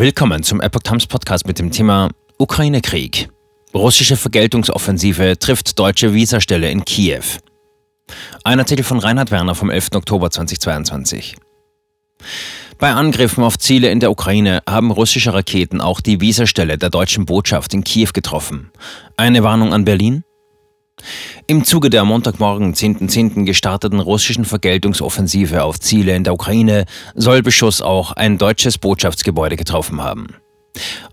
Willkommen zum Epoch Times Podcast mit dem Thema Ukraine-Krieg. Russische Vergeltungsoffensive trifft deutsche Visastelle in Kiew. Ein Artikel von Reinhard Werner vom 11. Oktober 2022. Bei Angriffen auf Ziele in der Ukraine haben russische Raketen auch die Visastelle der deutschen Botschaft in Kiew getroffen. Eine Warnung an Berlin? Im Zuge der Montagmorgen 10.10. .10. gestarteten russischen Vergeltungsoffensive auf Ziele in der Ukraine soll Beschuss auch ein deutsches Botschaftsgebäude getroffen haben.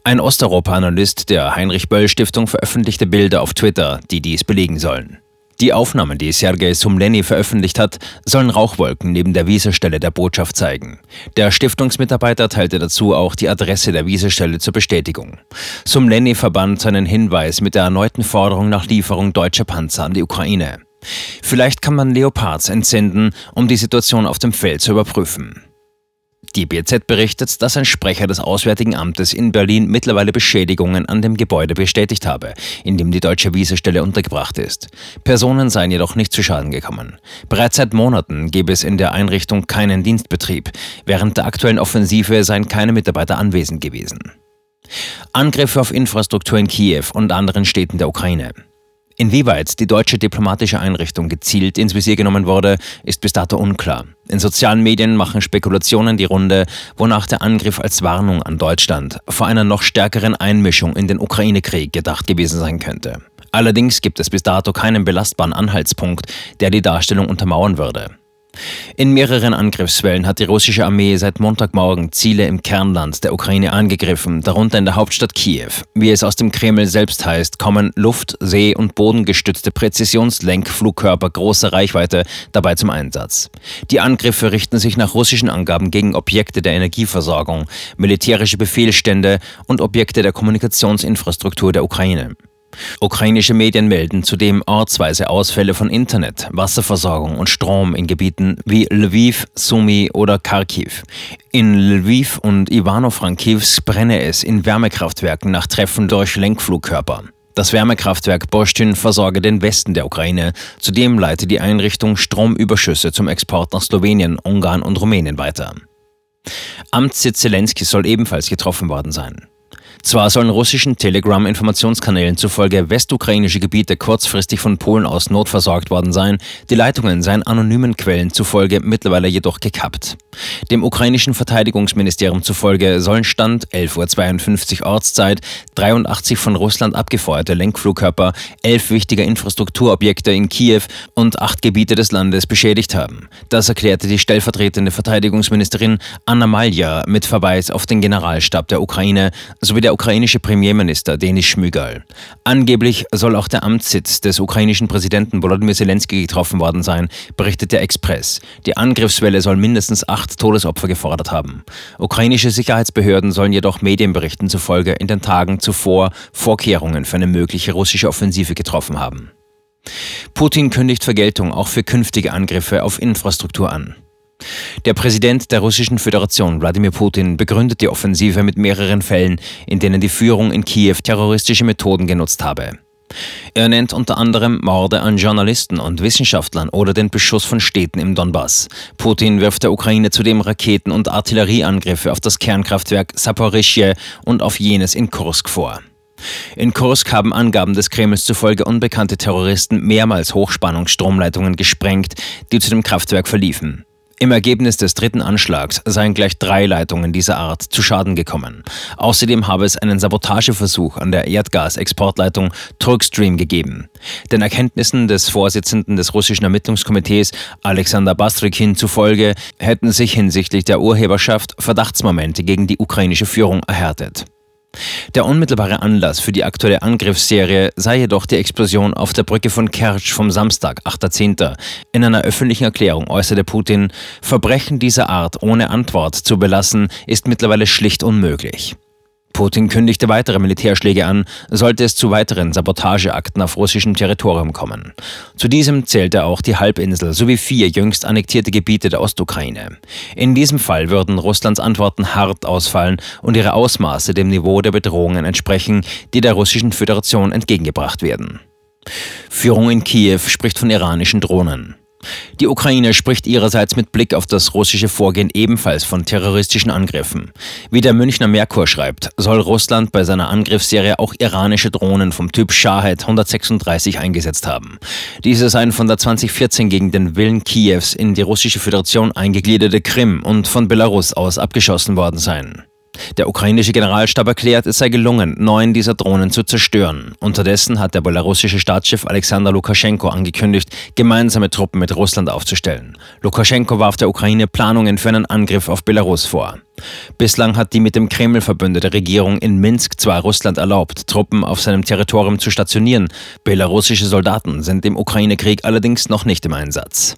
Ein Osteuropa-Analyst der Heinrich-Böll-Stiftung veröffentlichte Bilder auf Twitter, die dies belegen sollen. Die Aufnahmen, die Sergei Sumleni veröffentlicht hat, sollen Rauchwolken neben der Visastelle der Botschaft zeigen. Der Stiftungsmitarbeiter teilte dazu auch die Adresse der Visastelle zur Bestätigung. Sumleni verband seinen Hinweis mit der erneuten Forderung nach Lieferung deutscher Panzer an die Ukraine. Vielleicht kann man Leopards entsenden, um die Situation auf dem Feld zu überprüfen. Die BZ berichtet, dass ein Sprecher des Auswärtigen Amtes in Berlin mittlerweile Beschädigungen an dem Gebäude bestätigt habe, in dem die deutsche Visastelle untergebracht ist. Personen seien jedoch nicht zu Schaden gekommen. Bereits seit Monaten gebe es in der Einrichtung keinen Dienstbetrieb. Während der aktuellen Offensive seien keine Mitarbeiter anwesend gewesen. Angriffe auf Infrastruktur in Kiew und anderen Städten der Ukraine. Inwieweit die deutsche diplomatische Einrichtung gezielt ins Visier genommen wurde, ist bis dato unklar. In sozialen Medien machen Spekulationen die Runde, wonach der Angriff als Warnung an Deutschland vor einer noch stärkeren Einmischung in den Ukraine-Krieg gedacht gewesen sein könnte. Allerdings gibt es bis dato keinen belastbaren Anhaltspunkt, der die Darstellung untermauern würde. In mehreren Angriffswellen hat die russische Armee seit Montagmorgen Ziele im Kernland der Ukraine angegriffen, darunter in der Hauptstadt Kiew. Wie es aus dem Kreml selbst heißt, kommen Luft-, See- und bodengestützte Präzisionslenkflugkörper großer Reichweite dabei zum Einsatz. Die Angriffe richten sich nach russischen Angaben gegen Objekte der Energieversorgung, militärische Befehlsstände und Objekte der Kommunikationsinfrastruktur der Ukraine. Ukrainische Medien melden zudem ortsweise Ausfälle von Internet, Wasserversorgung und Strom in Gebieten wie Lviv, Sumy oder Kharkiv. In Lviv und Ivano-Frankivsk brenne es in Wärmekraftwerken nach Treffen durch Lenkflugkörper. Das Wärmekraftwerk Borstin versorge den Westen der Ukraine. Zudem leite die Einrichtung Stromüberschüsse zum Export nach Slowenien, Ungarn und Rumänien weiter. Amtssitz Zelensky soll ebenfalls getroffen worden sein. Zwar sollen russischen Telegram-Informationskanälen zufolge westukrainische Gebiete kurzfristig von Polen aus notversorgt worden sein, die Leitungen seien anonymen Quellen zufolge mittlerweile jedoch gekappt. Dem ukrainischen Verteidigungsministerium zufolge sollen Stand 11.52 Uhr Ortszeit 83 von Russland abgefeuerte Lenkflugkörper, elf wichtige Infrastrukturobjekte in Kiew und acht Gebiete des Landes beschädigt haben. Das erklärte die stellvertretende Verteidigungsministerin Anna Malja mit Verweis auf den Generalstab der Ukraine sowie der ukrainische Premierminister Denis Schmygal. Angeblich soll auch der Amtssitz des ukrainischen Präsidenten Volodymyr Zelensky getroffen worden sein, berichtet der Express. Die Angriffswelle soll mindestens acht Todesopfer gefordert haben. Ukrainische Sicherheitsbehörden sollen jedoch Medienberichten zufolge in den Tagen zuvor Vorkehrungen für eine mögliche russische Offensive getroffen haben. Putin kündigt Vergeltung auch für künftige Angriffe auf Infrastruktur an. Der Präsident der Russischen Föderation, Wladimir Putin, begründet die Offensive mit mehreren Fällen, in denen die Führung in Kiew terroristische Methoden genutzt habe. Er nennt unter anderem Morde an Journalisten und Wissenschaftlern oder den Beschuss von Städten im Donbass. Putin wirft der Ukraine zudem Raketen- und Artillerieangriffe auf das Kernkraftwerk Saporischje und auf jenes in Kursk vor. In Kursk haben Angaben des Kremls zufolge unbekannte Terroristen mehrmals Hochspannungsstromleitungen gesprengt, die zu dem Kraftwerk verliefen. Im Ergebnis des dritten Anschlags seien gleich drei Leitungen dieser Art zu Schaden gekommen. Außerdem habe es einen Sabotageversuch an der Erdgasexportleitung Turkstream gegeben. Den Erkenntnissen des Vorsitzenden des russischen Ermittlungskomitees Alexander Bastrikin zufolge hätten sich hinsichtlich der Urheberschaft Verdachtsmomente gegen die ukrainische Führung erhärtet. Der unmittelbare Anlass für die aktuelle Angriffsserie sei jedoch die Explosion auf der Brücke von Kertsch vom Samstag, 8.10. In einer öffentlichen Erklärung äußerte Putin, Verbrechen dieser Art ohne Antwort zu belassen, ist mittlerweile schlicht unmöglich. Putin kündigte weitere Militärschläge an, sollte es zu weiteren Sabotageakten auf russischem Territorium kommen. Zu diesem zählte auch die Halbinsel sowie vier jüngst annektierte Gebiete der Ostukraine. In diesem Fall würden Russlands Antworten hart ausfallen und ihre Ausmaße dem Niveau der Bedrohungen entsprechen, die der Russischen Föderation entgegengebracht werden. Führung in Kiew spricht von iranischen Drohnen. Die Ukraine spricht ihrerseits mit Blick auf das russische Vorgehen ebenfalls von terroristischen Angriffen. Wie der Münchner Merkur schreibt, soll Russland bei seiner Angriffsserie auch iranische Drohnen vom Typ Shahed 136 eingesetzt haben. Diese seien von der 2014 gegen den Willen Kiews in die russische Föderation eingegliederte Krim und von Belarus aus abgeschossen worden seien. Der ukrainische Generalstab erklärt, es sei gelungen, neun dieser Drohnen zu zerstören. Unterdessen hat der belarussische Staatschef Alexander Lukaschenko angekündigt, gemeinsame Truppen mit Russland aufzustellen. Lukaschenko warf der Ukraine Planungen für einen Angriff auf Belarus vor. Bislang hat die mit dem Kreml verbündete Regierung in Minsk zwar Russland erlaubt, Truppen auf seinem Territorium zu stationieren, belarussische Soldaten sind im Ukraine-Krieg allerdings noch nicht im Einsatz.